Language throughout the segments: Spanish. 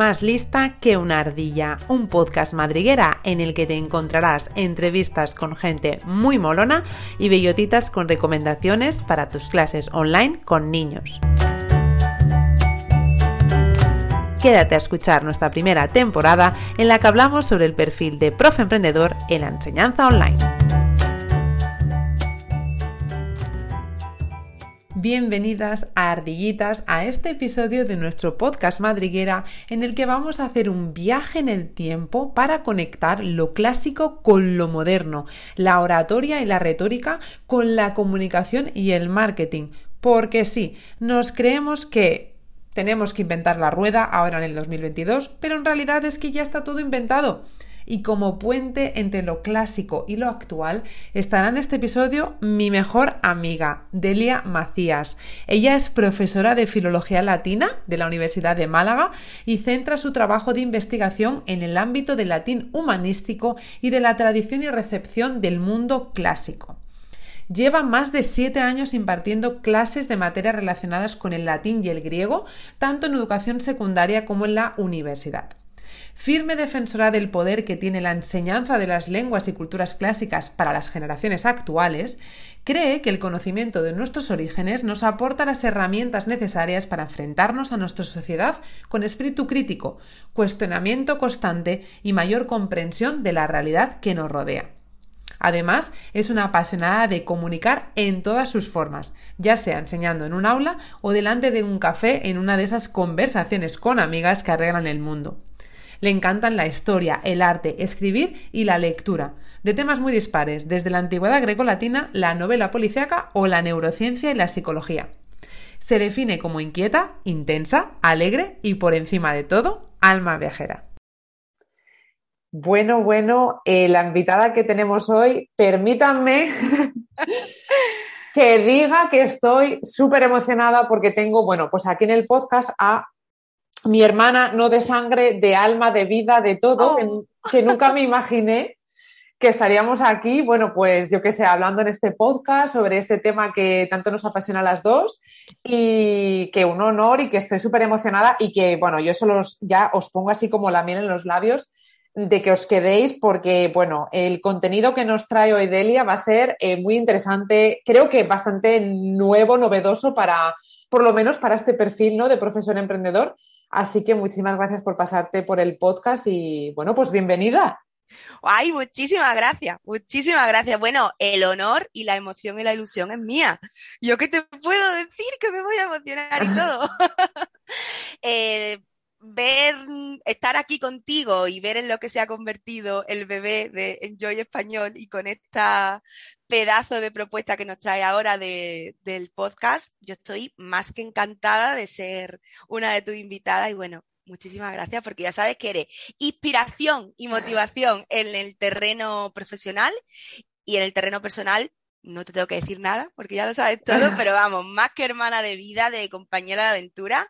Más lista que una ardilla, un podcast madriguera en el que te encontrarás entrevistas con gente muy molona y bellotitas con recomendaciones para tus clases online con niños. Quédate a escuchar nuestra primera temporada en la que hablamos sobre el perfil de profe emprendedor en la enseñanza online. Bienvenidas a Ardillitas a este episodio de nuestro podcast Madriguera en el que vamos a hacer un viaje en el tiempo para conectar lo clásico con lo moderno, la oratoria y la retórica con la comunicación y el marketing. Porque sí, nos creemos que tenemos que inventar la rueda ahora en el 2022, pero en realidad es que ya está todo inventado y como puente entre lo clásico y lo actual estará en este episodio mi mejor amiga, Delia Macías. Ella es profesora de Filología Latina de la Universidad de Málaga y centra su trabajo de investigación en el ámbito del latín humanístico y de la tradición y recepción del mundo clásico. Lleva más de siete años impartiendo clases de materias relacionadas con el latín y el griego, tanto en educación secundaria como en la universidad firme defensora del poder que tiene la enseñanza de las lenguas y culturas clásicas para las generaciones actuales, cree que el conocimiento de nuestros orígenes nos aporta las herramientas necesarias para enfrentarnos a nuestra sociedad con espíritu crítico, cuestionamiento constante y mayor comprensión de la realidad que nos rodea. Además, es una apasionada de comunicar en todas sus formas, ya sea enseñando en un aula o delante de un café en una de esas conversaciones con amigas que arreglan el mundo. Le encantan la historia, el arte, escribir y la lectura, de temas muy dispares, desde la antigüedad greco-latina, la novela policíaca o la neurociencia y la psicología. Se define como inquieta, intensa, alegre y, por encima de todo, alma viajera. Bueno, bueno, eh, la invitada que tenemos hoy, permítanme que diga que estoy súper emocionada porque tengo, bueno, pues aquí en el podcast a mi hermana, no de sangre, de alma, de vida, de todo, oh. que, nunca me imaginé que estaríamos aquí, bueno, pues yo qué sé, hablando en este podcast sobre este tema que tanto nos apasiona a las dos y que un honor y que estoy súper emocionada y que, bueno, yo solo ya os pongo así como la miel en los labios de que os quedéis porque, bueno, el contenido que nos trae hoy Delia va a ser eh, muy interesante, creo que bastante nuevo, novedoso para, por lo menos para este perfil, ¿no? De profesor emprendedor Así que muchísimas gracias por pasarte por el podcast y bueno, pues bienvenida. Ay, muchísimas gracias, muchísimas gracias. Bueno, el honor y la emoción y la ilusión es mía. Yo qué te puedo decir que me voy a emocionar y todo. eh, ver, estar aquí contigo y ver en lo que se ha convertido el bebé de Enjoy Español y con esta pedazo de propuesta que nos trae ahora del podcast, yo estoy más que encantada de ser una de tus invitadas y bueno, muchísimas gracias porque ya sabes que eres inspiración y motivación en el terreno profesional y en el terreno personal no te tengo que decir nada porque ya lo sabes todo, pero vamos, más que hermana de vida, de compañera de aventura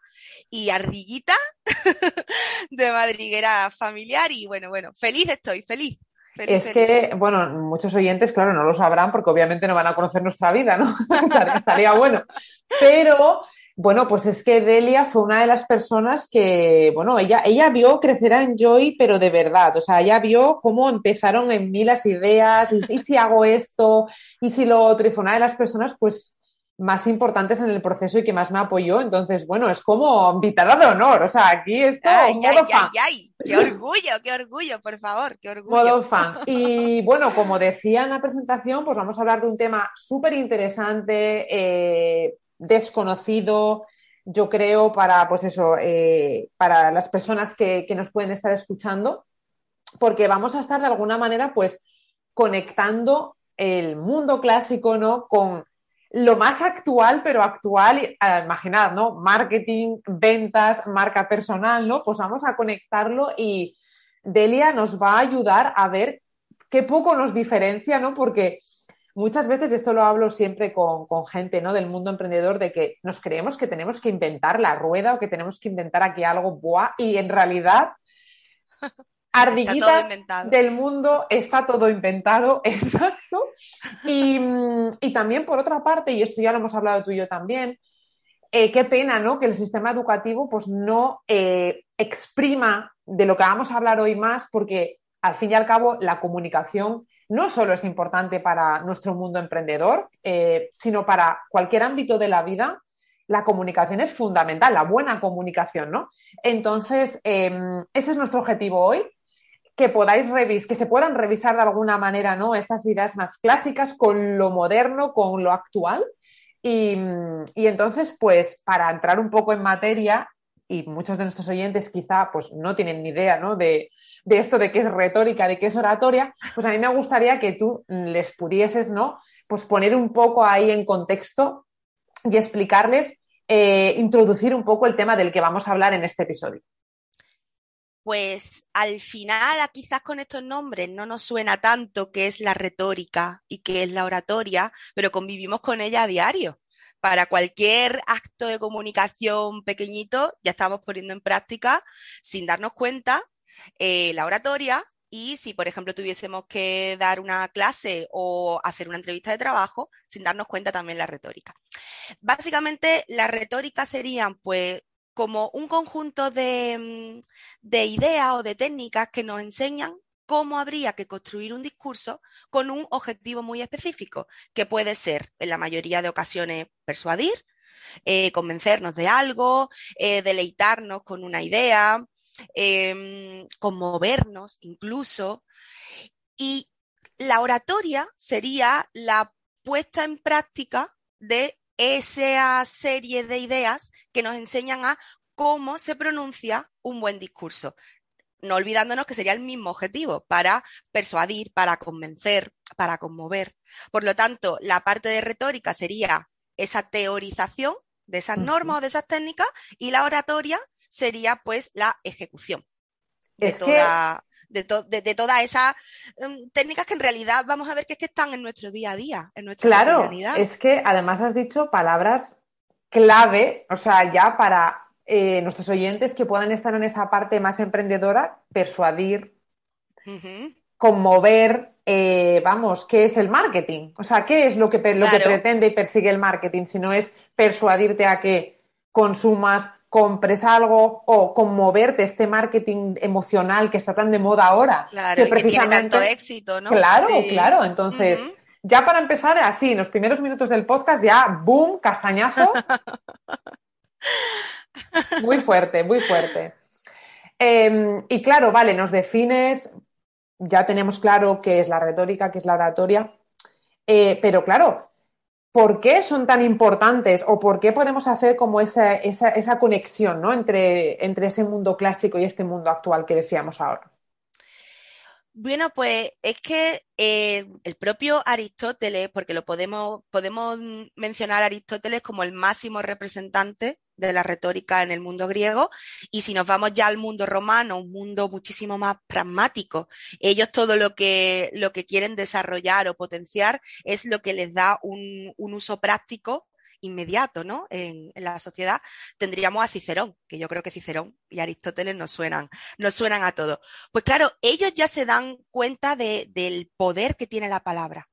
y ardillita de madriguera familiar y bueno, bueno, feliz estoy, feliz. es que, bueno, muchos oyentes, claro, no lo sabrán porque obviamente no van a conocer nuestra vida, ¿no? estaría bueno. Pero bueno, pues es que Delia fue una de las personas que, bueno, ella, ella vio crecer a Enjoy, pero de verdad, o sea, ella vio cómo empezaron en mí las ideas, y, si hago esto, y si lo otro, y fue una de las personas, pues, más importantes en el proceso y que más me apoyó. Entonces, bueno, es como invitada de honor. O sea, aquí está ay, modo fan. Ay, ¡Qué orgullo, qué orgullo, por favor! ¡Qué orgullo! Modo fan. Y bueno, como decía en la presentación, pues vamos a hablar de un tema súper interesante. Eh, desconocido, yo creo, para, pues eso, eh, para las personas que, nos pueden estar escuchando, porque vamos a estar de alguna manera, pues, conectando el mundo clásico, ¿no? Con lo más actual, pero actual, imaginad, ¿no? Marketing, ventas, marca personal, ¿no? Pues vamos a conectarlo y Delia nos va a ayudar a ver qué poco nos diferencia, ¿no? Porque muchas veces, esto lo hablo siempre con, gente ¿no? del mundo emprendedor, de que nos creemos que tenemos que inventar la rueda o que tenemos que inventar aquí algo, buah, y en realidad, ardillitas del mundo, está todo inventado, exacto. Y, y, también, por otra parte, y esto ya lo hemos hablado tú y yo también, eh, qué pena, ¿no? Que el sistema educativo pues no eh, exprima de lo que vamos a hablar hoy más, porque al fin y al cabo la comunicación no solo es importante para nuestro mundo emprendedor, eh, sino para cualquier ámbito de la vida. La comunicación es fundamental, la buena comunicación, ¿no? Entonces, em, ese es nuestro objetivo hoy, que podáis revisar, que se puedan revisar de alguna manera, ¿no? Estas ideas más clásicas con lo moderno, con lo actual. Y, y entonces, pues, para entrar un poco en materia, y muchos de nuestros oyentes quizá pues no tienen ni idea ¿no? De, de, esto de qué es retórica, de qué es oratoria, pues a mí me gustaría que tú les pudieses ¿no? pues poner un poco ahí en contexto y explicarles, eh, introducir un poco el tema del que vamos a hablar en este episodio. Pues al final, quizás con estos nombres no nos suena tanto qué es la retórica y qué es la oratoria, pero convivimos con ella a diario para cualquier acto de comunicación pequeñito, ya estamos poniendo en práctica, sin darnos cuenta, eh, la oratoria. Y si, por ejemplo, tuviésemos que dar una clase o hacer una entrevista de trabajo, sin darnos cuenta también la retórica. Básicamente, la retórica serían, pues, como un conjunto de, mm, de ideas o de técnicas que nos enseñan cómo habría que construir un discurso con un objetivo muy específico, que puede ser, en la mayoría de ocasiones, persuadir, eh, convencernos de algo, eh, deleitarnos con una idea, em, conmovernos incluso. Y la oratoria sería la puesta en práctica de esa serie de ideas que nos enseñan a cómo se pronuncia un buen discurso no olvidándonos que sería el mismo objetivo, para persuadir, para convencer, para conmover. Por lo tanto, la parte de retórica sería esa teorización de esas normas o de esas técnicas y la oratoria sería pues la ejecución de, toda, de, todas esas um, técnicas que en realidad vamos a ver que es que están en nuestro día a día, en nuestra Claro, es que además has dicho palabras clave, o sea, ya para eh, nuestros oyentes que puedan estar en esa parte más emprendedora, persuadir, conmover, eh, vamos, ¿qué es el marketing? O sea, ¿qué es lo que, lo que pretende y persigue el marketing? Si no es persuadirte a que consumas, compres algo o conmoverte este marketing emocional que está tan de moda ahora. Claro, que precisamente tiene tanto éxito, ¿no? Claro, claro. Entonces, ya para empezar así, en los primeros minutos del podcast, ya, boom, castañazo. Muy fuerte, muy fuerte. Em, y claro, vale, nos defines, ya tenemos claro qué es la retórica, qué es la oratoria, eh, pero claro, ¿por qué son tan importantes o por qué podemos hacer como esa, esa, conexión ¿no? entre, entre ese mundo clásico y este mundo actual que decíamos ahora? Bueno, pues es que eh, el propio Aristóteles, porque lo podemos, podemos mencionar Aristóteles como el máximo representante de la retórica en el mundo griego. Y si nos vamos ya al mundo romano, un mundo muchísimo más pragmático, ellos todo lo que, lo que quieren desarrollar o potenciar es lo que les da un, uso práctico inmediato, ¿no? En, la sociedad tendríamos a Cicerón, que yo creo que Cicerón y Aristóteles nos suenan, nos suenan a todos. Pues claro, ellos ya se dan cuenta del poder que tiene la palabra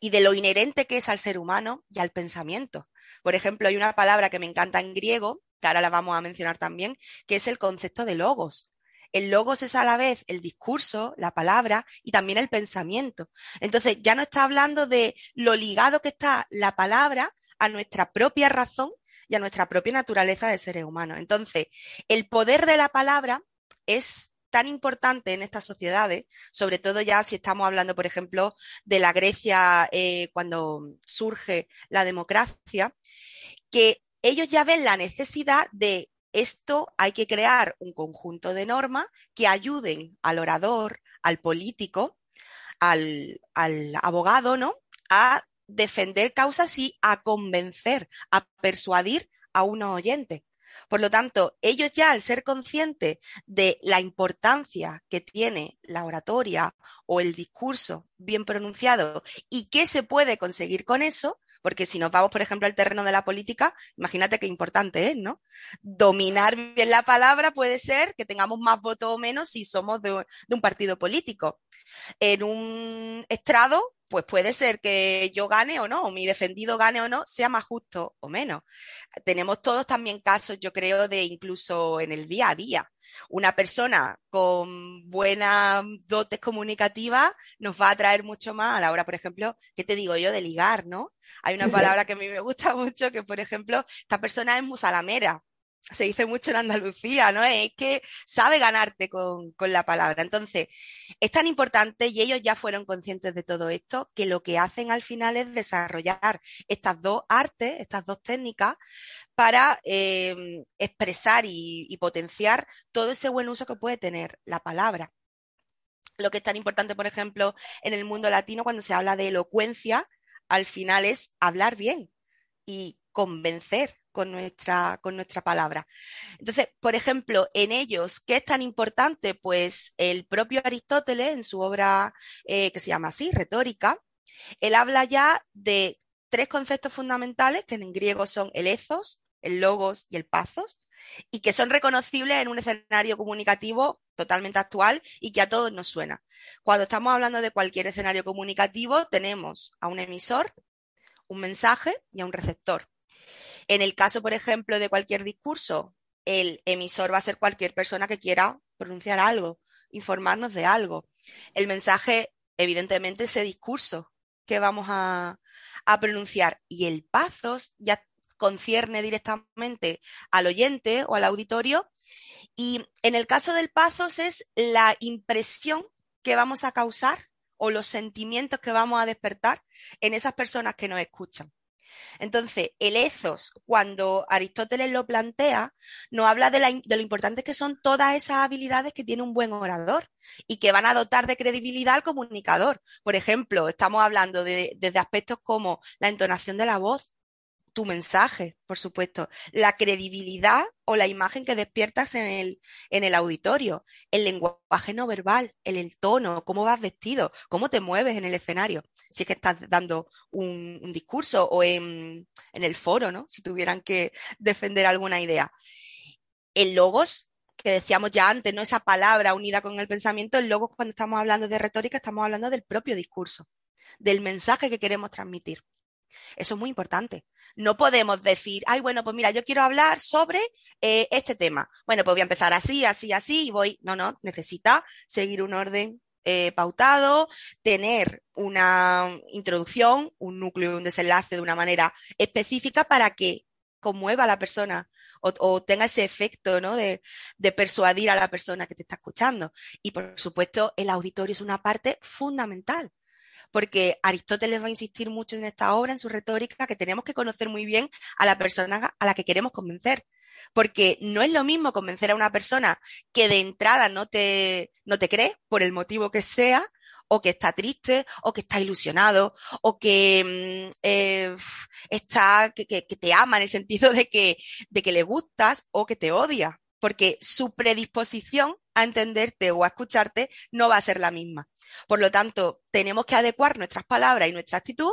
y de lo inherente que es al ser humano y al pensamiento. Por ejemplo, hay una palabra que me encanta en griego, que ahora la vamos a mencionar también, que es el concepto de logos. El logos es a la vez el discurso, la palabra y también el pensamiento. Entonces, ya no está hablando de lo ligado que está la palabra a nuestra propia razón y a nuestra propia naturaleza de seres humanos. Entonces, el poder de la palabra es tan importante en estas sociedades, sobre todo ya si estamos hablando, por ejemplo, de la Grecia eh, cuando surge la democracia, que ellos ya ven la necesidad de esto hay que crear un conjunto de normas que ayuden al orador, al político, al, al abogado, ¿no? A defender causas y a convencer, a persuadir a unos oyentes. Por lo tanto, ellos ya al ser conscientes de la importancia que tiene la oratoria o el discurso bien pronunciado y qué se puede conseguir con eso, porque si nos vamos, por ejemplo, al terreno de la política, imagínate qué importante es, ¿no? Dominar bien la palabra puede ser que tengamos más votos o menos si somos de, un partido político. En un estrado pues puede ser que yo gane o no, o mi defendido gane o no, sea más justo o menos. Tenemos todos también casos, yo creo, de incluso en el día a día. Una persona con buenas dotes comunicativas nos va a atraer mucho más a la hora, por ejemplo, ¿qué te digo yo? De ligar, ¿no? Hay una palabra que a mí me gusta mucho, que por ejemplo, esta persona es musalamera se dice mucho en Andalucía, ¿no? Es que sabe ganarte con, la palabra. Entonces, es tan importante y ellos ya fueron conscientes de todo esto que lo que hacen al final es desarrollar estas dos artes, estas dos técnicas para em, expresar y potenciar todo ese buen uso que puede tener la palabra. Lo que es tan importante, por ejemplo, en el mundo latino cuando se habla de elocuencia, al final es hablar bien y convencer con nuestra, con nuestra palabra. Entonces, por ejemplo, en ellos, ¿qué es tan importante? Pues el propio Aristóteles, en su obra eh, que se llama así, Retórica, él habla ya de tres conceptos fundamentales que en griego son el ethos, el logos y el pathos, y que son reconocibles en un escenario comunicativo totalmente actual y que a todos nos suena. Cuando estamos hablando de cualquier escenario comunicativo, tenemos a un emisor, un mensaje y a un receptor. En el caso, por ejemplo, de cualquier discurso, el emisor va a ser cualquier persona que quiera pronunciar algo, informarnos de algo. El mensaje, evidentemente, ese discurso que vamos a, pronunciar. Y el pasos ya concierne directamente al oyente o al auditorio. Y en el caso del pasos es la impresión que vamos a causar o los sentimientos que vamos a despertar en esas personas que nos escuchan. Entonces, el ethos, cuando Aristóteles lo plantea, nos habla de, lo importante que son todas esas habilidades que tiene un buen orador y que van a dotar de credibilidad al comunicador. Por ejemplo, estamos hablando de, aspectos como la entonación de la voz, tu mensaje, por supuesto, la credibilidad o la imagen que despiertas en el, en el auditorio, el lenguaje no verbal, el, tono, cómo vas vestido, cómo te mueves en el escenario, si es que estás dando un, discurso o en, en, el foro, ¿no? Si tuvieran que defender alguna idea. El logos, que decíamos ya antes, ¿no? Esa palabra unida con el pensamiento, el logos cuando estamos hablando de retórica, estamos hablando del propio discurso, del mensaje que queremos transmitir. Eso es muy importante. No podemos decir, ay, bueno, pues mira, yo quiero hablar sobre eh, este tema. Bueno, pues voy a empezar así, así, así y voy. No, no, necesita seguir un orden eh, pautado, tener una introducción, un núcleo un desenlace de una manera específica para que conmueva a la persona o, tenga ese efecto ¿no? de, de, persuadir a la persona que te está escuchando. Y por supuesto, el auditorio es una parte fundamental porque Aristóteles va a insistir mucho en esta obra, en su retórica, que tenemos que conocer muy bien a la persona a la que queremos convencer. Porque no es lo mismo convencer a una persona que de entrada no te, no te cree, por el motivo que sea, o que está triste, o que está ilusionado, o que mm, eh, está, que, que, te ama en el sentido de que, de que le gustas o que te odia, porque su predisposición a entenderte o a escucharte no va a ser la misma. Por lo tanto, tenemos que adecuar nuestras palabras y nuestra actitud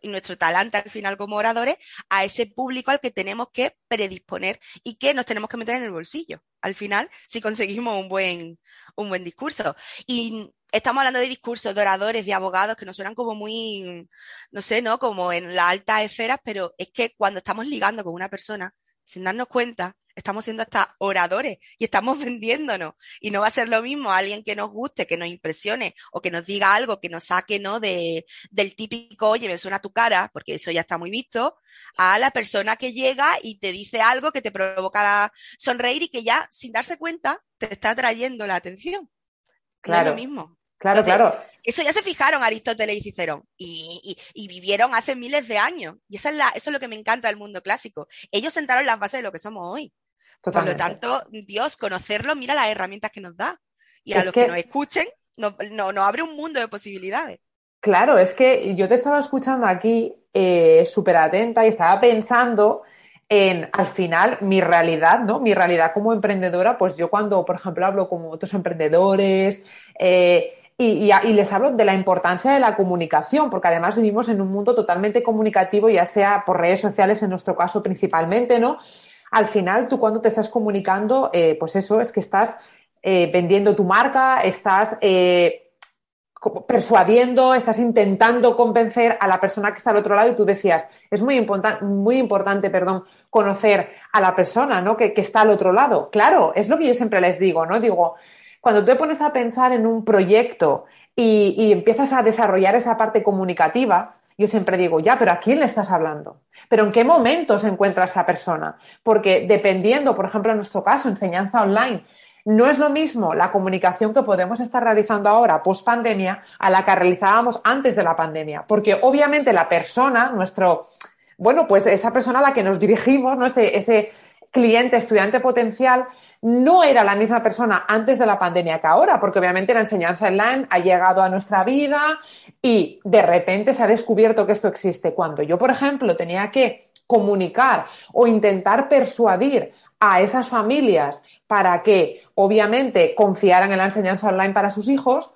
y nuestro talante al final como oradores a ese público al que tenemos que predisponer y que nos tenemos que meter en el bolsillo. Al final, si conseguimos un buen, un buen discurso. Y estamos hablando de discursos, de oradores, de abogados que nos suenan como muy, no sé, ¿no? Como en las altas esferas, pero es que cuando estamos ligando con una persona, sin darnos cuenta, estamos siendo hasta oradores y estamos vendiéndonos. Y no va a ser lo mismo alguien que nos guste, que nos impresione o que nos diga algo que nos saque, ¿no? De, del típico, oye, me suena tu cara, porque eso ya está muy visto, a la persona que llega y te dice algo que te provoca sonreír y que ya, sin darse cuenta, te está atrayendo la atención. Claro. lo mismo. Claro, claro. Eso ya se fijaron Aristóteles y Cicerón y, vivieron hace miles de años. Y esa es la, eso es lo que me encanta del mundo clásico. Ellos sentaron las bases de lo que somos hoy. Por lo tanto, Dios, conocerlo, mira las herramientas que nos da. Y a los que, nos escuchen, nos no, abre un mundo de posibilidades. Claro, es que yo te estaba escuchando aquí eh, súper atenta y estaba pensando en, al final, mi realidad, ¿no? Mi realidad como emprendedora, pues yo cuando, por ejemplo, hablo con otros emprendedores eh, y, y, les hablo de la importancia de la comunicación, porque además vivimos en un mundo totalmente comunicativo, ya sea por redes sociales, en nuestro caso principalmente, ¿no? Al final tú cuando te estás comunicando, eh, pues eso es que estás eh, vendiendo tu marca, estás eh, persuadiendo, estás intentando convencer a la persona que está al otro lado y tú decías, es muy, muy importante, perdón, conocer a la persona, ¿no? Que, está al otro lado. Claro, es lo que yo siempre les digo, ¿no? Digo, cuando tú te pones a pensar en un proyecto y, y empiezas a desarrollar esa parte comunicativa, yo siempre digo, ya, pero ¿a quién le estás hablando? ¿Pero en qué momento se encuentra esa persona? Porque dependiendo, por ejemplo, en nuestro caso, enseñanza online, no es lo mismo la comunicación que podemos estar realizando ahora, post pandemia, a la que realizábamos antes de la pandemia. Porque obviamente la persona, nuestro, bueno, pues esa persona a la que nos dirigimos, ¿no? ese, ese cliente, estudiante potencial, no era la misma persona antes de la pandemia que ahora, porque obviamente la enseñanza online ha llegado a nuestra vida y de repente se ha descubierto que esto existe. Cuando yo, por ejemplo, tenía que comunicar o intentar persuadir a esas familias para que, obviamente, confiaran en la enseñanza online para sus hijos,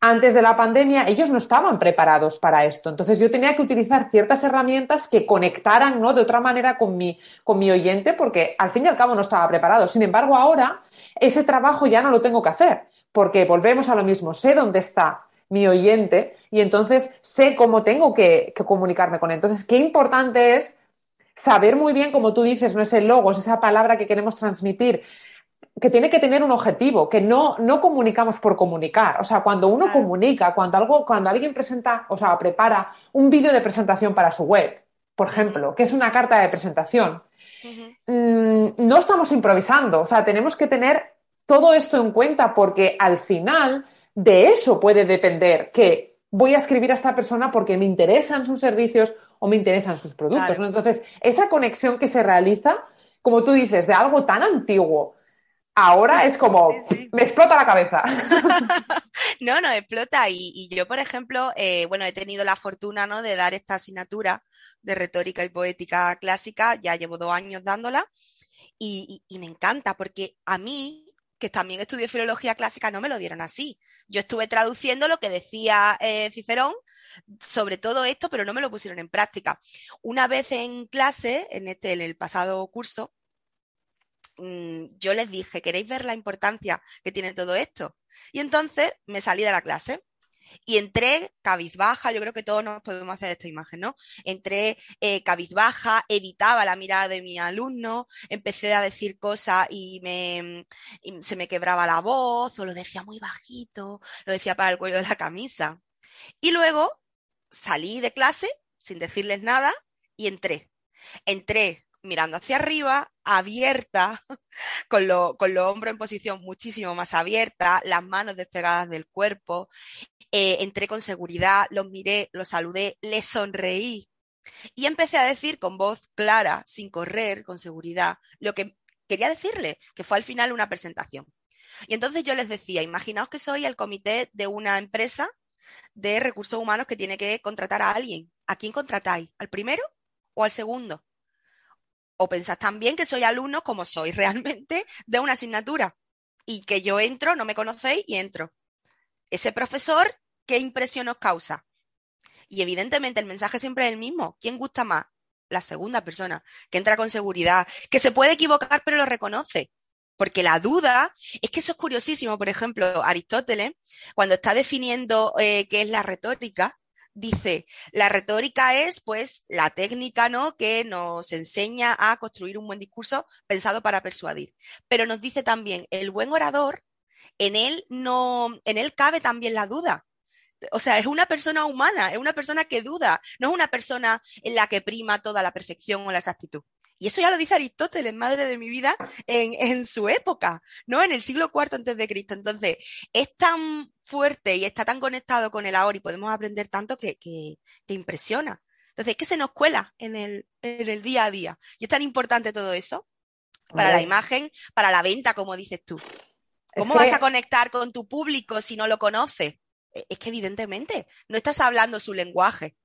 antes de la pandemia ellos no estaban preparados para esto. Entonces yo tenía que utilizar ciertas herramientas que conectaran ¿no? de otra manera con mi, con mi oyente porque al fin y al cabo no estaba preparado. Sin embargo, ahora ese trabajo ya no lo tengo que hacer porque volvemos a lo mismo. Sé dónde está mi oyente y entonces sé cómo tengo que, comunicarme con él. Entonces, qué importante es saber muy bien, como tú dices, no es el logo, es esa palabra que queremos transmitir, que tiene que tener un objetivo, que no, no comunicamos por comunicar. O sea, cuando uno comunica, cuando, algo, cuando alguien presenta, o sea, prepara un vídeo de presentación para su web, por ejemplo, que es una carta de presentación, mm, no estamos improvisando. O sea, tenemos que tener todo esto en cuenta porque al final de eso puede depender que voy a escribir a esta persona porque me interesan sus servicios o me interesan sus productos. ¿no? Entonces, esa conexión que se realiza, como tú dices, de algo tan antiguo, ahora es como, me explota la cabeza. no, no, explota. Y, yo, por ejemplo, eh, bueno, he tenido la fortuna ¿no? de dar esta asignatura de retórica y poética clásica, ya llevo dos años dándola, y, y me encanta porque a mí que también estudié filología clásica, no me lo dieron así. Yo estuve traduciendo lo que decía eh, Cicerón sobre todo esto, pero no me lo pusieron en práctica. Una vez en clase, en, este, en el pasado curso, mm, yo les dije, ¿queréis ver la importancia que tiene todo esto? Y entonces me salí de la clase y entré cabizbaja, yo creo que todos nos podemos hacer esta imagen, ¿no? Entré eh, cabizbaja, evitaba la mirada de mi alumno, empecé a decir cosas y, me, se me quebraba la voz, o lo decía muy bajito, lo decía para el cuello de la camisa. Y luego salí de clase sin decirles nada y entré. Entré mirando hacia arriba, abierta, con, con los hombros en posición muchísimo más abierta, las manos despegadas del cuerpo. Eh, entré con seguridad, los miré, los saludé, les sonreí y empecé a decir con voz clara, sin correr, con seguridad, lo que quería decirle, que fue al final una presentación. Y entonces yo les decía, imaginaos que soy el comité de una empresa de recursos humanos que tiene que contratar a alguien. ¿A quién contratáis? ¿Al primero o al segundo? O pensás también que soy alumno, como soy realmente, de una asignatura y que yo entro, no me conocéis y entro. Ese profesor, ¿qué impresión os causa? Y evidentemente el mensaje siempre es el mismo. ¿Quién gusta más? La segunda persona, que entra con seguridad, que se puede equivocar pero lo reconoce. Porque la duda, es que eso es curiosísimo. Por ejemplo, Aristóteles, cuando está definiendo eh, qué es la retórica, dice, la retórica es pues la técnica, ¿no? Que nos enseña a construir un buen discurso pensado para persuadir. Pero nos dice también, el buen orador, en él no, en él cabe también la duda. O sea, es una persona humana, es una persona que duda, no es una persona en la que prima toda la perfección o la exactitud. Y eso ya lo dice Aristóteles, madre de mi vida, en, su época, ¿no? En el siglo IV antes de Cristo. Entonces, es tan fuerte y está tan conectado con el ahora y podemos aprender tanto que, que, impresiona. Entonces, es que se nos cuela en el, en el día a día. Y es tan importante todo eso para la imagen, para la venta, como dices tú. ¿Cómo vas a conectar con tu público si no lo conoces? E, es que evidentemente no estás hablando su lenguaje.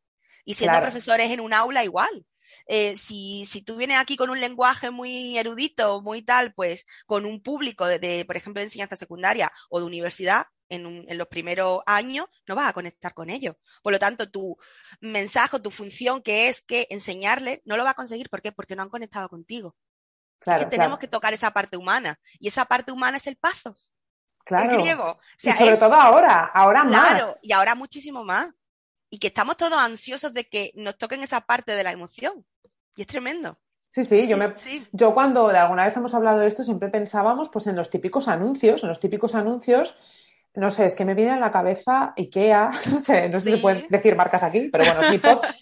Y siendo profesores en un aula igual. Eh, si, si, tú vienes aquí con un lenguaje muy erudito, muy tal, pues con un público de, por ejemplo, de enseñanza secundaria o de universidad, en, en, los primeros años, no vas a conectar con ellos. Por lo tanto, tu mensaje, tu función, que es que enseñarle, no lo va a conseguir. ¿Por qué? Porque no han conectado contigo. Claro, que tenemos que tocar esa parte humana. Y esa parte humana es el paso. el griego. y sobre todo ahora, ahora claro, más. y ahora muchísimo más. Y que estamos todos ansiosos de que nos toquen esa parte de la emoción. Y es tremendo. Sí, sí, yo, me, yo cuando de alguna vez hemos hablado de esto siempre pensábamos pues en los típicos anuncios, en los típicos anuncios no sé, es que me viene a la cabeza IKEA, no sé, no sé si pueden decir marcas aquí, pero bueno,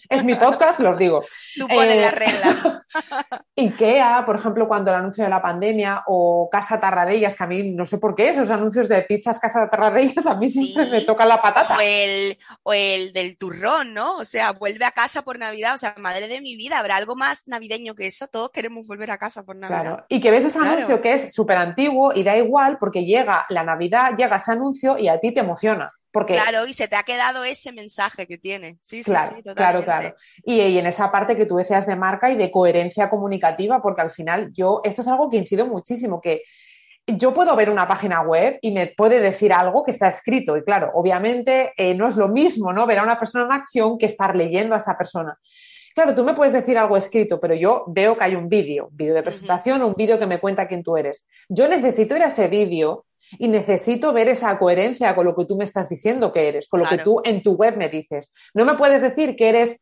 es mi, podcast, los digo. Tú pones la eh, regla. IKEA, por ejemplo, cuando el anuncio de la pandemia, o Casa Tarradellas, que a mí no sé por qué, esos anuncios de pizzas Casa Tarradellas a mí siempre me tocan la patata. O el, o el del turrón, ¿no? O sea, vuelve a casa por Navidad, o sea, madre de mi vida, ¿habrá algo más navideño que eso? Todos queremos volver a casa por Navidad. Claro, y que ves ese anuncio que es súper antiguo y da igual porque llega la Navidad, llega ese anuncio y a ti te emociona. Porque... Claro, y se te ha quedado ese mensaje que tiene. Sí, claro, sí, sí, claro, claro. Y, y, en esa parte que tú decías de marca y de coherencia comunicativa, porque al final yo, esto es algo que incido muchísimo, que yo puedo ver una página web y me puede decir algo que está escrito. Y claro, obviamente eh, no es lo mismo, ¿no? Ver a una persona en acción que estar leyendo a esa persona. Claro, tú me puedes decir algo escrito, pero yo veo que hay un vídeo, vídeo de presentación un vídeo que me cuenta quién tú eres. Yo necesito ir a ese vídeo y necesito ver esa coherencia con lo que tú me estás diciendo que eres, con lo que tú en tu web me dices. No me puedes decir que eres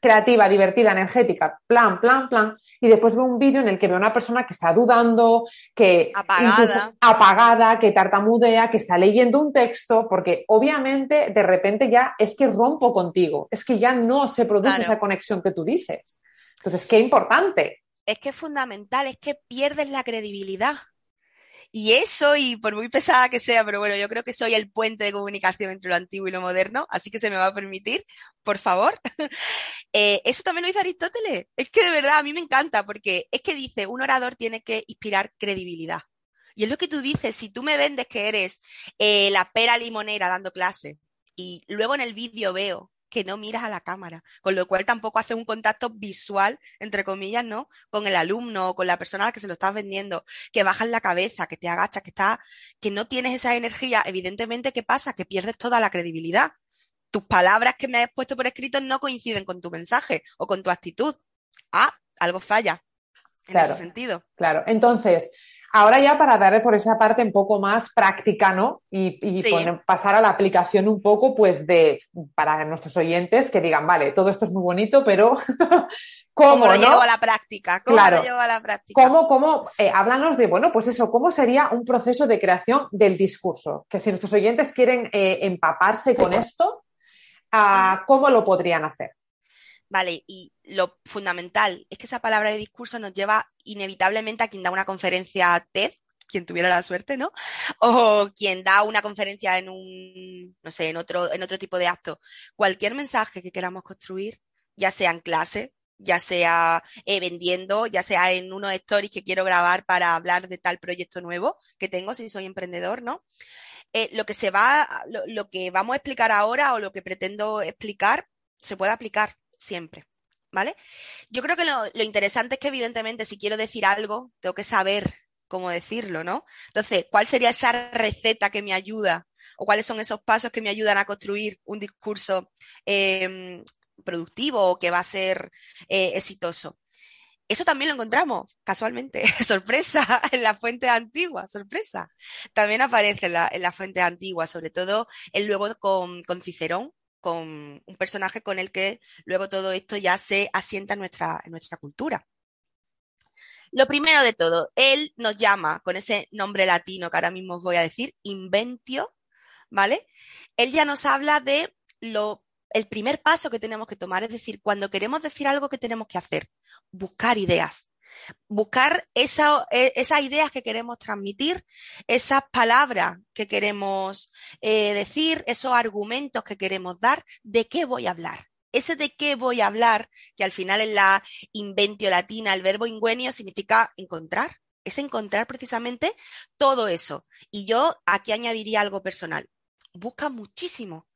creativa, divertida, energética, plan, plan, plan, y después veo un vídeo en el que veo una persona que está dudando, que apagada. apagada, que tartamudea, que está leyendo un texto, porque obviamente de repente ya es que rompo contigo, es que ya no se produce esa conexión que tú dices. Entonces, qué importante. Es que es fundamental, es que pierdes la credibilidad. Y eso, y por muy pesada que sea, pero bueno, yo creo que soy el puente de comunicación entre lo antiguo y lo moderno, así que se me va a permitir, por favor. Eh, eso también lo dice Aristóteles. Es que de verdad a mí me encanta, porque es que dice, un orador tiene que inspirar credibilidad. Y es lo que tú dices, si tú me vendes que eres eh, la pera limonera dando clase, y luego en el vídeo veo que no miras a la cámara, con lo cual tampoco hace un contacto visual, entre comillas, ¿no? Con el alumno o con la persona a la que se lo estás vendiendo, que bajas la cabeza, que te agachas, que está, que no tienes esa energía, evidentemente, ¿qué pasa? Que pierdes toda la credibilidad. Tus palabras que me has puesto por escrito no coinciden con tu mensaje o con tu actitud. Ah, algo falla en ese sentido. Claro. Entonces, Ahora ya para darle por esa parte un poco más práctica, ¿no? Y, pasar a la aplicación un poco, pues, de, para nuestros oyentes que digan, vale, todo esto es muy bonito, pero ¿cómo, lo llevo a la práctica? ¿Cómo lo llevo a la práctica? ¿Cómo, cómo, eh, háblanos de, bueno, pues eso, ¿cómo sería un proceso de creación del discurso? Que si nuestros oyentes quieren eh, empaparse con esto, ah, ¿cómo lo podrían hacer? Vale, y lo fundamental es que esa palabra de discurso nos lleva inevitablemente a quien da una conferencia TED, quien tuviera la suerte, ¿no? O quien da una conferencia en un, no sé, en otro, en otro tipo de acto. Cualquier mensaje que queramos construir, ya sea en clase, ya sea eh, vendiendo, ya sea en unos stories que quiero grabar para hablar de tal proyecto nuevo que tengo si soy emprendedor, ¿no? Eh, lo que se va, lo, que vamos a explicar ahora o lo que pretendo explicar se puede aplicar siempre. ¿Vale? Yo creo que lo, interesante es que, evidentemente, si quiero decir algo, tengo que saber cómo decirlo, ¿no? Entonces, ¿cuál sería esa receta que me ayuda? ¿O cuáles son esos pasos que me ayudan a construir un discurso em, productivo o que va a ser eh, exitoso? Eso también lo encontramos casualmente, sorpresa, en la fuente antigua, sorpresa. También aparece en la, en fuente antigua, sobre todo el luego con Cicerón, con un personaje con el que luego todo esto ya se asienta en nuestra, nuestra cultura. Lo primero de todo, él nos llama con ese nombre latino que ahora mismo os voy a decir, inventio, ¿vale? Él ya nos habla de lo, el primer paso que tenemos que tomar, es decir, cuando queremos decir algo que tenemos que hacer, buscar ideas buscar esa, e, esas ideas que queremos transmitir, esas palabras que queremos eh, decir, esos argumentos que queremos dar, de qué voy a hablar. Ese de qué voy a hablar, que al final en la inventio latina, el verbo ingenio significa encontrar, es encontrar precisamente todo eso. Y yo aquí añadiría algo personal. Busca muchísimo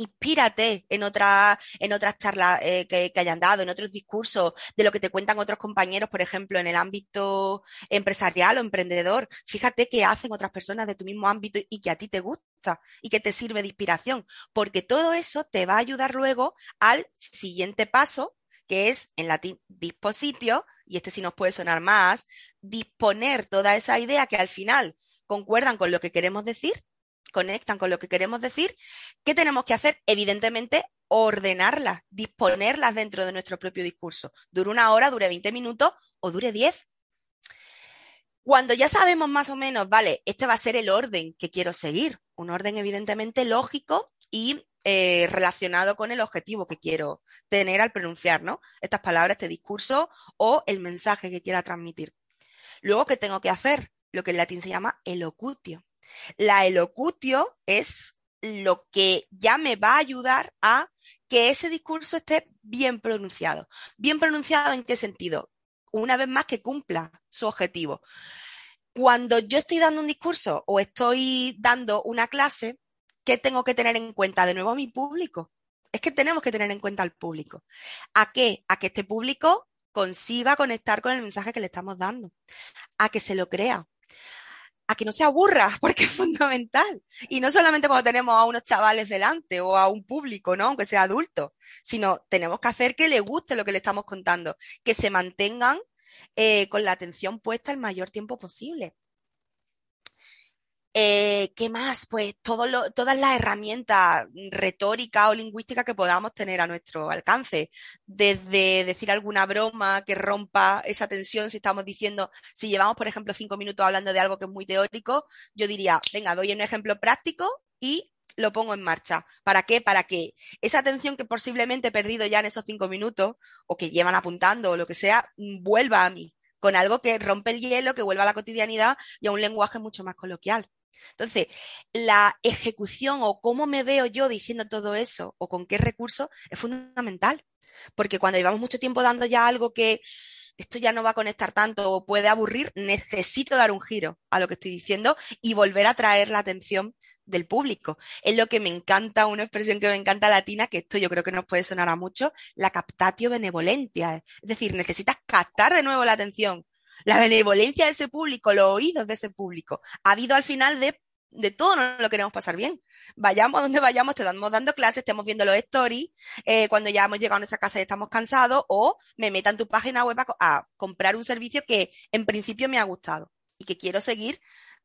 inspírate en, otra, en otras charlas eh, que, hayan dado, en otros discursos, de lo que te cuentan otros compañeros, por ejemplo, en el ámbito empresarial o emprendedor. Fíjate qué hacen otras personas de tu mismo ámbito y que a ti te gusta y que te sirve de inspiración, porque todo eso te va a ayudar luego al siguiente paso, que es en latín dispositio, y este sí nos puede sonar más, disponer toda esa idea que al final concuerdan con lo que queremos decir conectan con lo que queremos decir, ¿qué tenemos que hacer? Evidentemente, ordenarlas, disponerlas dentro de nuestro propio discurso. Dure una hora, dure 20 minutos o dure 10. Cuando ya sabemos más o menos, vale, este va a ser el orden que quiero seguir, un orden evidentemente lógico y eh, relacionado con el objetivo que quiero tener al pronunciar, ¿no? Estas palabras, este discurso o el mensaje que quiera transmitir. Luego, ¿qué tengo que hacer? Lo que en latín se llama elocutio. La elocutio es lo que ya me va a ayudar a que ese discurso esté bien pronunciado. ¿Bien pronunciado en qué sentido? Una vez más que cumpla su objetivo. Cuando yo estoy dando un discurso o estoy dando una clase, ¿qué tengo que tener en cuenta? De nuevo, mi público. Es que tenemos que tener en cuenta al público. ¿A qué? A que este público consiga conectar con el mensaje que le estamos dando. A que se lo crea a que no se aburra, porque es fundamental. Y no solamente cuando tenemos a unos chavales delante o a un público, ¿no? Aunque sea adulto, sino tenemos que hacer que le guste lo que le estamos contando, que se mantengan eh, con la atención puesta el mayor tiempo posible. Eh, ¿Qué más? Pues todas las herramientas retóricas o lingüísticas que podamos tener a nuestro alcance. Desde decir alguna broma que rompa esa tensión, si estamos diciendo, si llevamos, por ejemplo, cinco minutos hablando de algo que es muy teórico, yo diría, venga, doy un ejemplo práctico y lo pongo en marcha. ¿Para qué? Para que esa atención que posiblemente he perdido ya en esos cinco minutos, o que llevan apuntando, o lo que sea, vuelva a mí, con algo que rompe el hielo, que vuelva a la cotidianidad y a un lenguaje mucho más coloquial. Entonces, la ejecución o cómo me veo yo diciendo todo eso o con qué recursos es fundamental. Porque cuando llevamos mucho tiempo dando ya algo que esto ya no va a conectar tanto o puede aburrir, necesito dar un giro a lo que estoy diciendo y volver a traer la atención del público. Es lo que me encanta, una expresión que me encanta latina, que esto yo creo que nos puede sonar a mucho, la captatio benevolentia. Es decir, necesitas captar de nuevo la atención la benevolencia de ese público, los oídos de ese público. Ha habido al final de, de todo, no lo queremos pasar bien. Vayamos a donde vayamos, te estamos dando clases, estemos viendo los stories, eh, cuando ya hemos llegado a nuestra casa y estamos cansados, o me metan tu página web a, comprar un servicio que en principio me ha gustado y que quiero seguir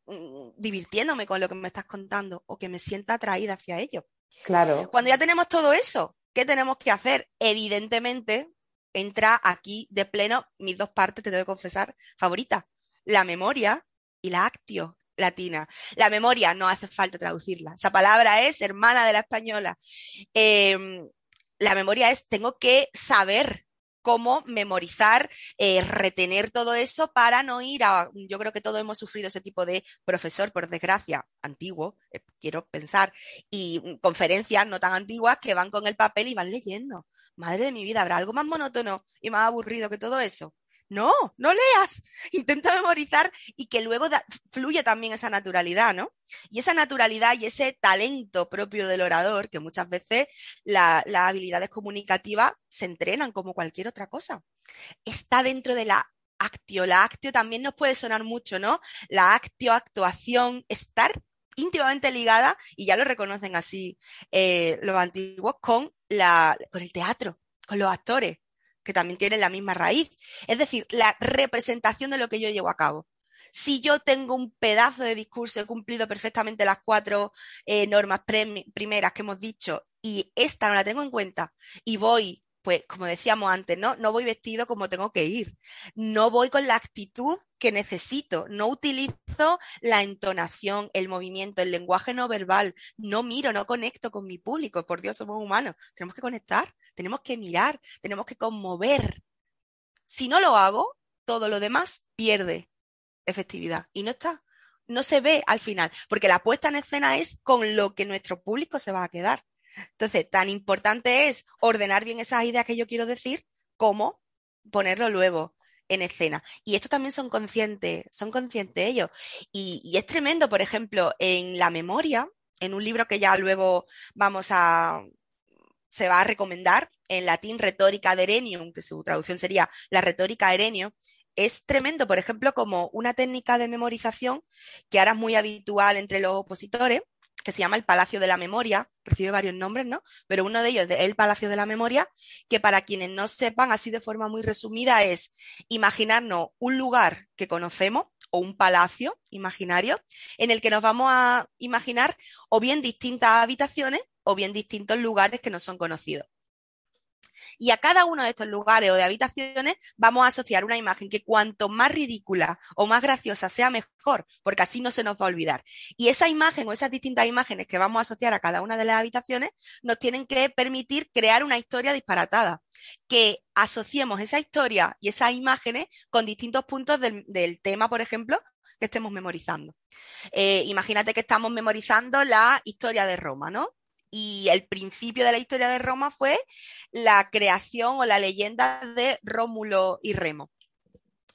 mm, divirtiéndome con lo que me estás contando o que me sienta atraída hacia ello. Claro. Cuando ya tenemos todo eso, ¿qué tenemos que hacer? Evidentemente, entra aquí de pleno mis dos partes, te tengo que confesar, favoritas, la memoria y la actio latina. La memoria no hace falta traducirla. Esa palabra es hermana de la española. Em, la memoria es, tengo que saber cómo memorizar, eh, retener todo eso para no ir a, yo creo que todos hemos sufrido ese tipo de profesor, por desgracia, antiguo, eh, quiero pensar, y conferencias no tan antiguas que van con el papel y van leyendo madre de mi vida, ¿habrá algo más monótono y más aburrido que todo eso? No, no leas, intenta memorizar y que luego fluya también esa naturalidad, ¿no? Y esa naturalidad y ese talento propio del orador, que muchas veces las habilidades comunicativas se entrenan como cualquier otra cosa, está dentro de la actio. La actio también nos puede sonar mucho, ¿no? La actio, actuación, estar íntimamente ligada, y ya lo reconocen así eh, los antiguos, con, la, con el teatro, con los actores, que también tienen la misma raíz. Es decir, la representación de lo que yo llevo a cabo. Si yo tengo un pedazo de discurso, he cumplido perfectamente las cuatro eh, normas primeras que hemos dicho y esta no la tengo en cuenta y voy pues como decíamos antes, ¿no? No voy vestido como tengo que ir. No voy con la actitud que necesito. No utilizo la entonación, el movimiento, el lenguaje no verbal. No miro, no conecto con mi público. Por Dios, somos humanos. Tenemos que conectar, tenemos que mirar, tenemos que conmover. Si no lo hago, todo lo demás pierde efectividad. Y no está. No se ve al final, porque la puesta en escena es con lo que nuestro público se va a quedar. Entonces, tan importante es ordenar bien esas ideas que yo quiero decir como ponerlo luego en escena. Y esto también son conscientes, son conscientes ellos. Y, es tremendo, por ejemplo, en la memoria, en un libro que ya luego vamos a, se va a recomendar, en latín retórica de Erenium, que su traducción sería la retórica Erenio, es tremendo, por ejemplo, como una técnica de memorización que ahora es muy habitual entre los opositores, que se llama el Palacio de la Memoria, recibe varios nombres, ¿no? Pero uno de ellos es el Palacio de la Memoria, que para quienes no sepan, así de forma muy resumida, es imaginarnos un lugar que conocemos, o un palacio imaginario en el que nos vamos a imaginar o bien distintas habitaciones o bien distintos lugares que no son conocidos. Y a cada uno de estos lugares o de habitaciones vamos a asociar una imagen que cuanto más ridícula o más graciosa sea mejor, porque así no se nos va a olvidar. Y esa imagen o esas distintas imágenes que vamos a asociar a cada una de las habitaciones nos tienen que permitir crear una historia disparatada, que asociemos esa historia y esas imágenes con distintos puntos del, tema, por ejemplo, que estemos memorizando. Eh, imagínate que estamos memorizando la historia de Roma, ¿no? Y el principio de la historia de Roma fue la creación o la leyenda de Rómulo y Remo.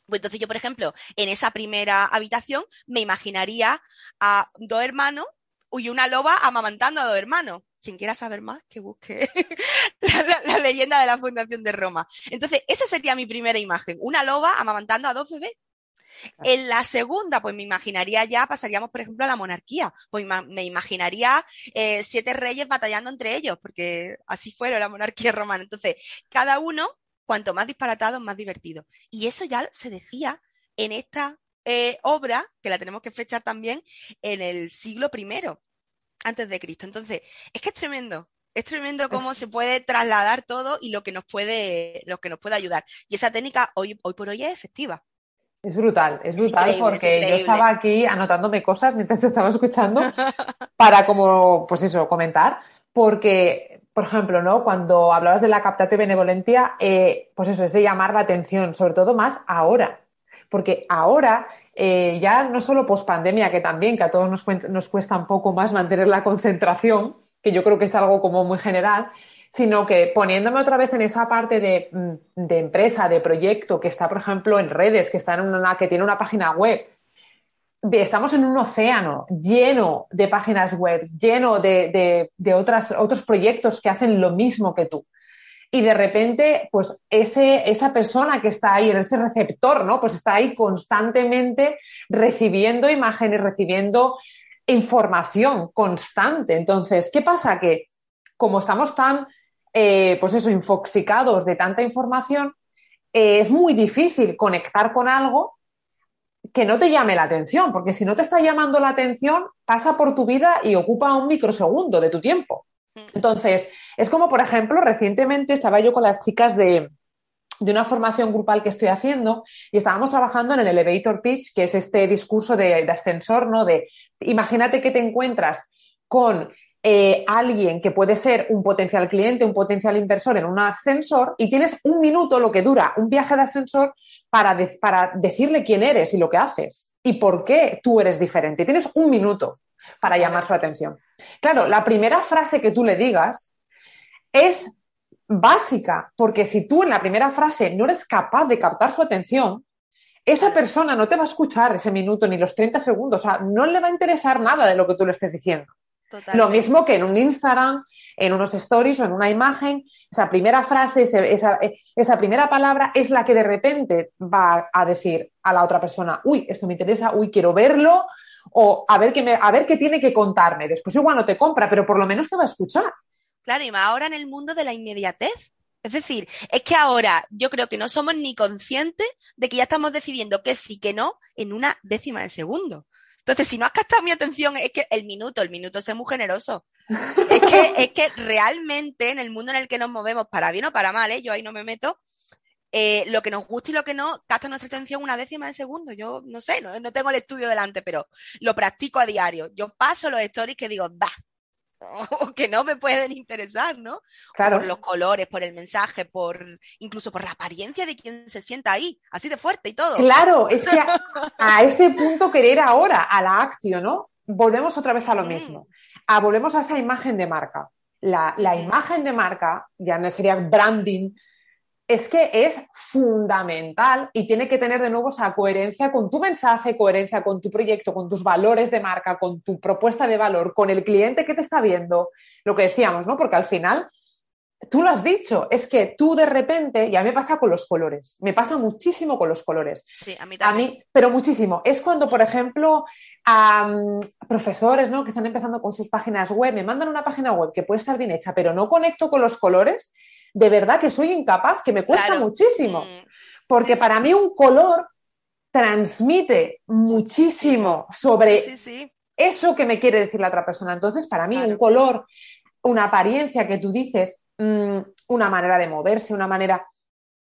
Pues entonces yo, por ejemplo, en esa primera habitación me imaginaría a dos hermanos y una loba amamantando a dos hermanos. Quien quiera saber más, que busque la, la, leyenda de la fundación de Roma. Entonces, esa sería mi primera imagen, una loba amamantando a dos bebés. En la segunda, pues me imaginaría ya, pasaríamos, por ejemplo, a la monarquía. Pues me imaginaría eh, siete reyes batallando entre ellos, porque así fue la monarquía romana. Entonces, cada uno, cuanto más disparatado, más divertido. Y eso ya se decía en esta eh, obra, que la tenemos que fechar también en el siglo I antes de Cristo. Entonces, es que es tremendo. Es tremendo cómo se puede trasladar todo y lo que nos puede, lo que nos puede ayudar. Y esa técnica hoy, hoy por hoy es efectiva. Es brutal, es brutal porque yo estaba aquí anotándome cosas mientras te estaba escuchando para como, pues eso, comentar, porque, por ejemplo, ¿no? Cuando hablabas de la captatio benevolentia, eh, pues eso, es de llamar la atención, sobre todo más ahora, porque ahora eh, ya no solo post pandemia, que también, que a todos nos, nos cuesta un poco más mantener la concentración, que yo creo que es algo como muy general, sino que poniéndome otra vez en esa parte mm, de, empresa, de proyecto, que está, por ejemplo, en redes, que, está en una, que tiene una página web, estamos en un océano lleno de páginas web, lleno de, otras, otros proyectos que hacen lo mismo que tú. Y de repente, pues ese, esa persona que está ahí, ese receptor, ¿no? Pues está ahí constantemente recibiendo imágenes, recibiendo información constante. Entonces, ¿qué pasa? Que como estamos tan eh, pues eso, infoxicados de tanta información, eh, es muy difícil conectar con algo que no te llame la atención, porque si no te está llamando la atención, pasa por tu vida y ocupa un microsegundo de tu tiempo. Mm. Entonces, es como, por ejemplo, recientemente estaba yo con las chicas de, de una formación grupal que estoy haciendo y estábamos trabajando en el elevator pitch, que es este discurso de, de ascensor, ¿no? De imagínate que te encuentras con eh, alguien que puede ser un potencial cliente, un potencial inversor en un ascensor y tienes un minuto, lo que dura un viaje de ascensor, para, para decirle quién eres y lo que haces y por qué tú eres diferente. Tienes un minuto para llamar su atención. Claro, la primera frase que tú le digas es básica, porque si tú en la primera frase no eres capaz de captar su atención, esa persona no te va a escuchar ese minuto ni los 30 segundos, o sea, no le va a interesar nada de lo que tú le estés diciendo. Lo mismo que en un Instagram, en unos stories o en una imagen, esa primera frase, esa, primera palabra es la que de repente va a decir a la otra persona, uy, esto me interesa, uy, quiero verlo, o a ver qué, me, a ver qué tiene que contarme. Después igual no te compra, pero por lo menos te va a escuchar. Claro, y más ahora en el mundo de la inmediatez. Es decir, es que ahora yo creo que no somos ni conscientes de que ya estamos decidiendo que sí, que no en una décima de segundo. Entonces, si no has captado mi atención, es que el minuto, el minuto es muy generoso. Es que, es que realmente en el mundo en el que nos movemos, para bien o para mal, ¿eh? yo ahí no me meto, eh, lo que nos gusta y lo que no capta nuestra atención una décima de segundo. Yo no sé, no, no, tengo el estudio delante, pero lo practico a diario. Yo paso los stories que digo, va, o que no me pueden interesar, ¿no? Claro. Por los colores, por el mensaje, por incluso por la apariencia de quien se sienta ahí, así de fuerte y todo. Claro, es que a, ese punto querer ahora, a la actio, ¿no? Volvemos otra vez a lo mm. mismo. A, volvemos a esa imagen de marca. La, la mm. imagen de marca, ya no sería branding, es que es fundamental y tiene que tener de nuevo esa coherencia con tu mensaje, coherencia con tu proyecto, con tus valores de marca, con tu propuesta de valor, con el cliente que te está viendo, lo que decíamos, ¿no? Porque al final, tú lo has dicho, es que tú de repente, y a mí me pasa con los colores, me pasa muchísimo con los colores. Sí, a mí también. A mí, pero muchísimo. Es cuando, por ejemplo, a profesores ¿no? que están empezando con sus páginas web, me mandan una página web que puede estar bien hecha, pero no conecto con los colores de verdad que soy incapaz, que me cuesta muchísimo. Mm. Porque para mí un color transmite muchísimo sobre eso que me quiere decir la otra persona. Entonces, para mí, un color, una apariencia que tú dices, mm, una manera de moverse, una manera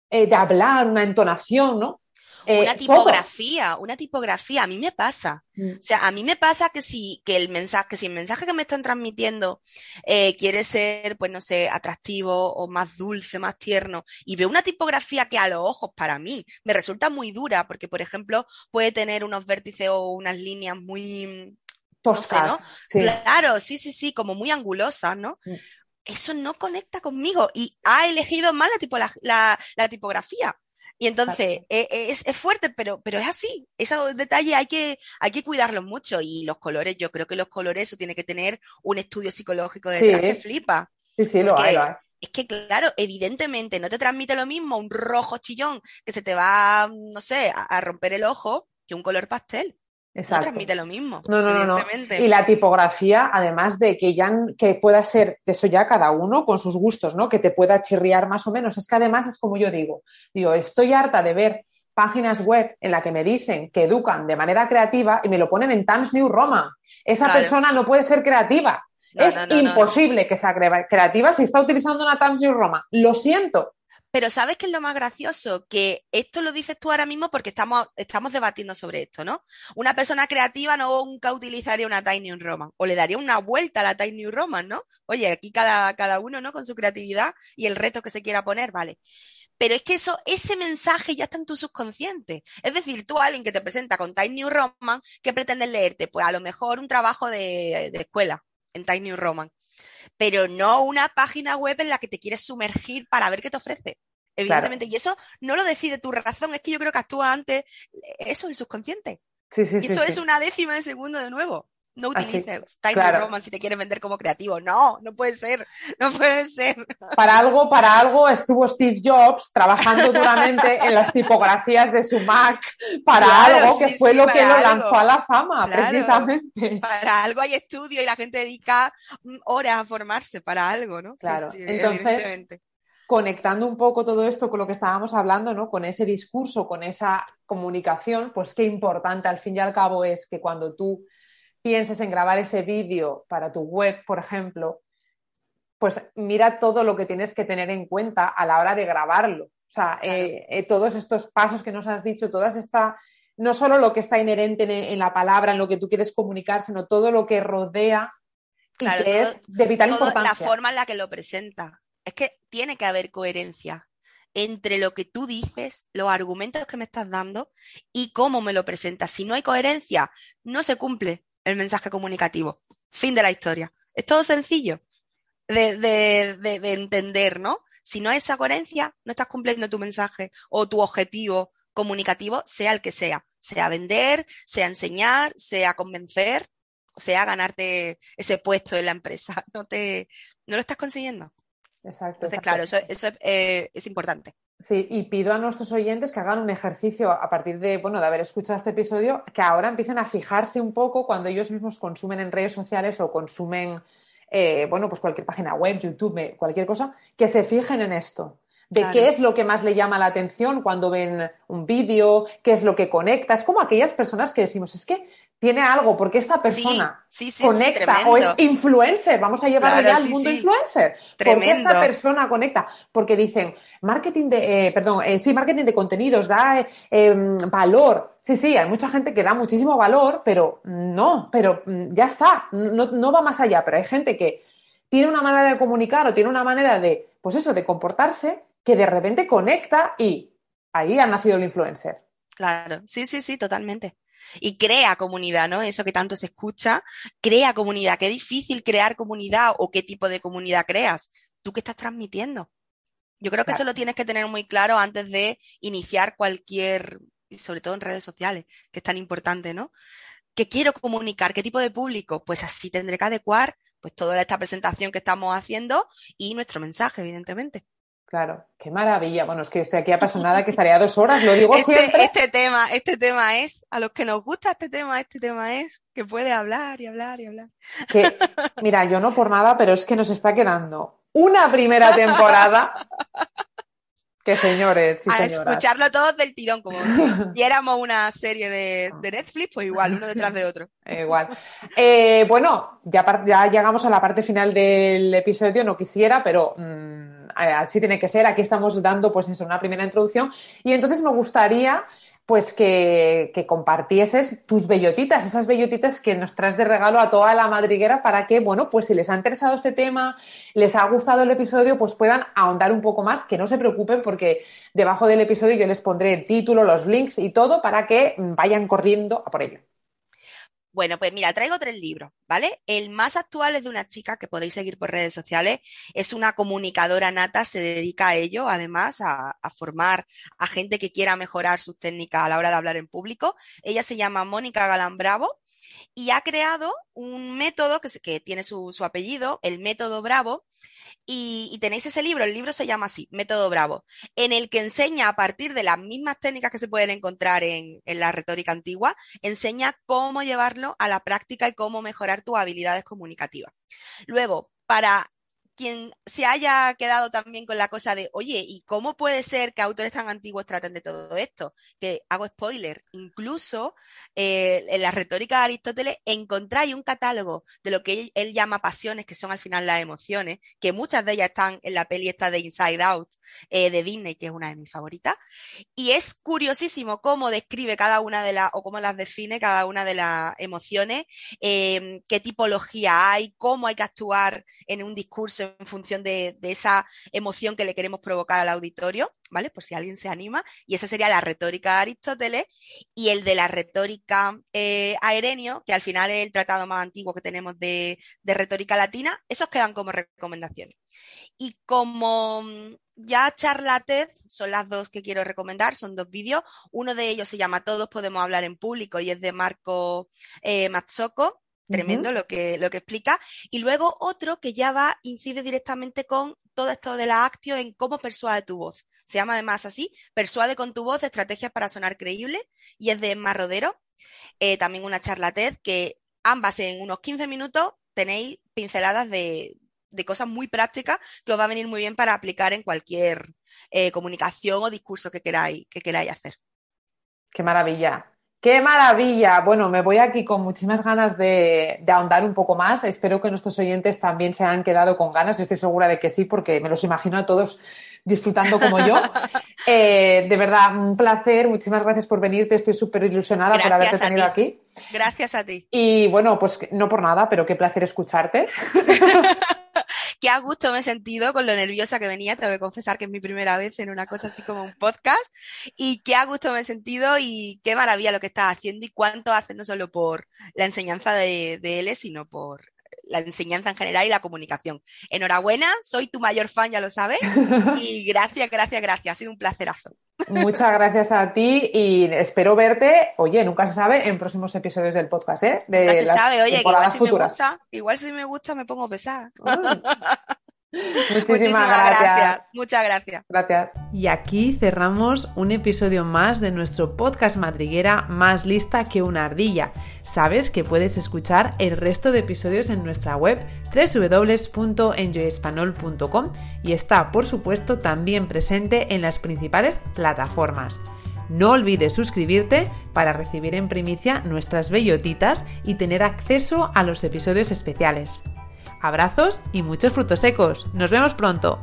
eh, de hablar, una entonación, ¿no? Eh, una tipografía, una tipografía, a mí me pasa. Mm. O sea, a mí me pasa que si, que el mensaje, que si el mensaje que me están transmitiendo eh, quiere ser, pues no sé, atractivo o más dulce, más tierno, y veo una tipografía que a los ojos para mí me resulta muy dura, porque por ejemplo puede tener unos vértices o unas líneas muy toscas. Claro, sí, sí, sí, como muy angulosas, ¿no? Mm. Eso no conecta conmigo y ha elegido mal la, tipo, la tipografía. Y entonces e, e, es, fuerte, pero, pero es así. Esos detalles hay que, hay que cuidarlos mucho. Y los colores, yo creo que los colores, eso tiene que tener un estudio psicológico detrás que flipa. Sí, sí, lo hay, Es que, claro, evidentemente no te transmite lo mismo un rojo chillón que se te va, no sé, a romper el ojo que un color pastel. Exacto. No transmite lo mismo. No, no, no, Y la tipografía, además de que ya que pueda ser, eso ya cada uno con sus gustos, ¿no? Que te pueda chirriar más o menos. Es que además es como yo digo, digo, estoy harta de ver páginas web en las que me dicen que educan de manera creativa y me lo ponen en Times New Roman. Esa persona no puede ser creativa. es imposible que sea creativa si está utilizando una Times New Roman. Lo siento, pero ¿sabes qué es lo más gracioso? Que esto lo dices tú ahora mismo porque estamos, estamos debatiendo sobre esto, ¿no? Una persona creativa no nunca utilizaría una Tiny Roman o le daría una vuelta a la Tiny Roman, ¿no? Oye, aquí cada, cada uno, ¿no? Con su creatividad y el reto que se quiera poner, vale. Pero es que eso, ese mensaje ya está en tu subconsciente. Es decir, tú, alguien que te presenta con Tiny New Roman, ¿qué pretendes leerte? Pues a lo mejor un trabajo de, de escuela en Tiny New Roman pero no una página web en la que te quieres sumergir para ver qué te ofrece evidentemente. Y eso no lo decide tu razón, es que yo creo que actúa antes, eso, el subconsciente. Sí, sí, y eso es una décima de segundo de nuevo. No utilices Tiny Roman si te quieres vender como creativo. No, no puede ser, no puede ser. Para algo, para algo estuvo Steve Jobs trabajando duramente en las tipografías de su Mac para algo que fue lo que lo lanzó a la fama, precisamente. Para algo hay estudio y la gente dedica horas a formarse para algo, ¿no? Claro. Entonces, conectando un poco todo esto con lo que estábamos hablando, ¿no? Con ese discurso, con esa comunicación, pues qué importante al fin y al cabo es que cuando tú pienses en grabar ese vídeo para tu web, por ejemplo, pues mira todo lo que tienes que tener en cuenta a la hora de grabarlo. O sea, eh, eh, todos estos pasos que nos has dicho, todas esta, no solo lo que está inherente en, la palabra, en lo que tú quieres comunicar, sino todo lo que rodea y que es de vital importancia. La forma en la que lo presenta es que tiene que haber coherencia entre lo que tú dices, los argumentos que me estás dando y cómo me lo presentas. Si no hay coherencia, no se cumple el mensaje comunicativo. Fin de la historia. Es todo sencillo de, entender, ¿no? Si no hay esa coherencia, no estás cumpliendo tu mensaje o tu objetivo comunicativo, sea el que sea. Sea vender, sea enseñar, sea convencer, sea ganarte ese puesto en la empresa. No, te, no lo estás consiguiendo. Exacto. claro, eso, eh, es importante. Sí, y pido a nuestros oyentes que hagan un ejercicio a partir de, bueno, de haber escuchado este episodio, que ahora empiecen a fijarse un poco cuando ellos mismos consumen en redes sociales o consumen, eh, bueno, pues cualquier página web, YouTube, cualquier cosa, que se fijen en esto de qué es lo que más le llama la atención cuando ven un vídeo, qué es lo que conecta. Es como aquellas personas que decimos, es que tiene algo, porque esta persona conecta o es influencer, vamos a llevarlo ya al mundo influencer. ¿Por qué esta persona conecta? Porque dicen, marketing de, eh, perdón, eh, sí, marketing de contenidos, da eh, em, valor. Sí, sí, hay mucha gente que da muchísimo valor, pero no, pero mm, ya está, no, no va más allá, pero hay gente que tiene una manera de comunicar o tiene una manera de, pues eso, de comportarse que de repente conecta y ahí ha nacido el influencer. Claro, sí, sí, sí, totalmente. Y crea comunidad, ¿no? Eso que tanto se escucha, crea comunidad. Qué difícil crear comunidad o qué tipo de comunidad creas. ¿Tú qué estás transmitiendo? Yo creo que eso lo tienes que tener muy claro antes de iniciar cualquier, y sobre todo en redes sociales, que es tan importante, ¿no? ¿Qué quiero comunicar? ¿Qué tipo de público? Pues así tendré que adecuar pues toda esta presentación que estamos haciendo y nuestro mensaje, evidentemente. Claro, qué maravilla. Bueno, es que estoy aquí apasionada, que estaría dos horas, lo digo este, siempre. Este tema, este tema es, a los que nos gusta este tema, este tema es que puede hablar y hablar y hablar. Que, mira, yo no por nada, pero es que nos está quedando una primera temporada Qué señores, sí, a señoras. escucharlo todos del tirón, como si viéramos una serie de, de Netflix, pues igual, uno detrás de otro. Igual. Eh, bueno, ya, ya llegamos a la parte final del episodio, no quisiera, pero mm, eh, así tiene que ser. Aquí estamos dando, pues eso, una primera introducción. Y entonces me gustaría, pues, que, que compartieses tus bellotitas, esas bellotitas que nos traes de regalo a toda la madriguera para que, bueno, pues si les ha interesado este tema, les ha gustado el episodio, pues puedan ahondar un poco más, que no se preocupen porque debajo del episodio yo les pondré el título, los links y todo para que vayan corriendo a por ello. Bueno, pues mira, traigo tres libros, ¿vale? El más actual es de una chica que podéis seguir por redes sociales. Es una comunicadora nata, se dedica a ello, además, a, formar a gente que quiera mejorar sus técnicas a la hora de hablar en público. Ella se llama Mónica Galán Bravo y ha creado un método que, tiene su, apellido, el método Bravo. Y, y tenéis ese libro, el libro se llama así, Método Bravo, en el que enseña a partir de las mismas técnicas que se pueden encontrar en, en la retórica antigua, enseña cómo llevarlo a la práctica y cómo mejorar tus habilidades comunicativas. Luego, para quien se haya quedado también con la cosa de, oye, ¿y cómo puede ser que autores tan antiguos traten de todo esto? Que hago spoiler, incluso eh, en la retórica de Aristóteles encontráis un catálogo de lo que él, llama pasiones, que son al final las emociones, que muchas de ellas están en la peli esta de Inside Out eh, de Disney, que es una de mis favoritas. Y es curiosísimo cómo describe cada una de las, o cómo las define cada una de las emociones, eh, qué tipología hay, cómo hay que actuar en un discurso en función de, esa emoción que le queremos provocar al auditorio, ¿vale? Por si alguien se anima. Y esa sería la retórica de Aristóteles y el de la retórica eh, a Herenio, que al final es el tratado más antiguo que tenemos de, retórica latina, esos quedan como recomendaciones. Y como ya charla TED, son las dos que quiero recomendar, son dos vídeos. Uno de ellos se llama Todos podemos hablar en público y es de Marco eh, Mazzocco, tremendo uh -huh. lo, que, lo que explica. Y luego otro que ya va, incide directamente con todo esto de la actio en cómo persuade tu voz. Se llama además así, Persuade con tu voz, estrategias para sonar creíble, y es de Emma Rodero. Eh, también una charla TED que ambas en unos 15 minutos tenéis pinceladas de, de cosas muy prácticas que os va a venir muy bien para aplicar en cualquier eh, comunicación o discurso que queráis, que queráis hacer. Qué maravilla. ¡Qué maravilla! Bueno, me voy aquí con muchísimas ganas de, de, ahondar un poco más. Espero que nuestros oyentes también se han quedado con ganas. Estoy segura de que sí, porque me los imagino a todos disfrutando como yo. Eh, de verdad, un placer. Muchísimas gracias por venirte. Estoy súper ilusionada gracias por haberte tenido ti. aquí. Gracias a ti. Y bueno, pues no por nada, pero qué placer escucharte. qué a gusto me he sentido con lo nerviosa que venía, te voy a confesar que es mi primera vez en una cosa así como un podcast, y qué a gusto me he sentido y qué maravilla lo que estás haciendo y cuánto haces no solo por la enseñanza de, de él, sino por la enseñanza en general y la comunicación. Enhorabuena, soy tu mayor fan, ya lo sabes, y gracias, gracias, gracias, ha sido un placerazo. Muchas gracias a ti y espero verte, oye, nunca se sabe, en próximos episodios del podcast, ¿eh? De nunca se sabe, oye, que igual si, futuras. Me gusta, igual si me gusta me pongo pesada. Muchísimas, Muchísimas gracias. gracias. Muchas gracias. Gracias. Y aquí cerramos un episodio más de nuestro podcast madriguera más lista que una ardilla. Sabes que puedes escuchar el resto de episodios en nuestra web www.enjoyespanol.com y está, por supuesto, también presente en las principales plataformas. No olvides suscribirte para recibir en primicia nuestras bellotitas y tener acceso a los episodios especiales. Abrazos y muchos frutos secos. Nos vemos pronto.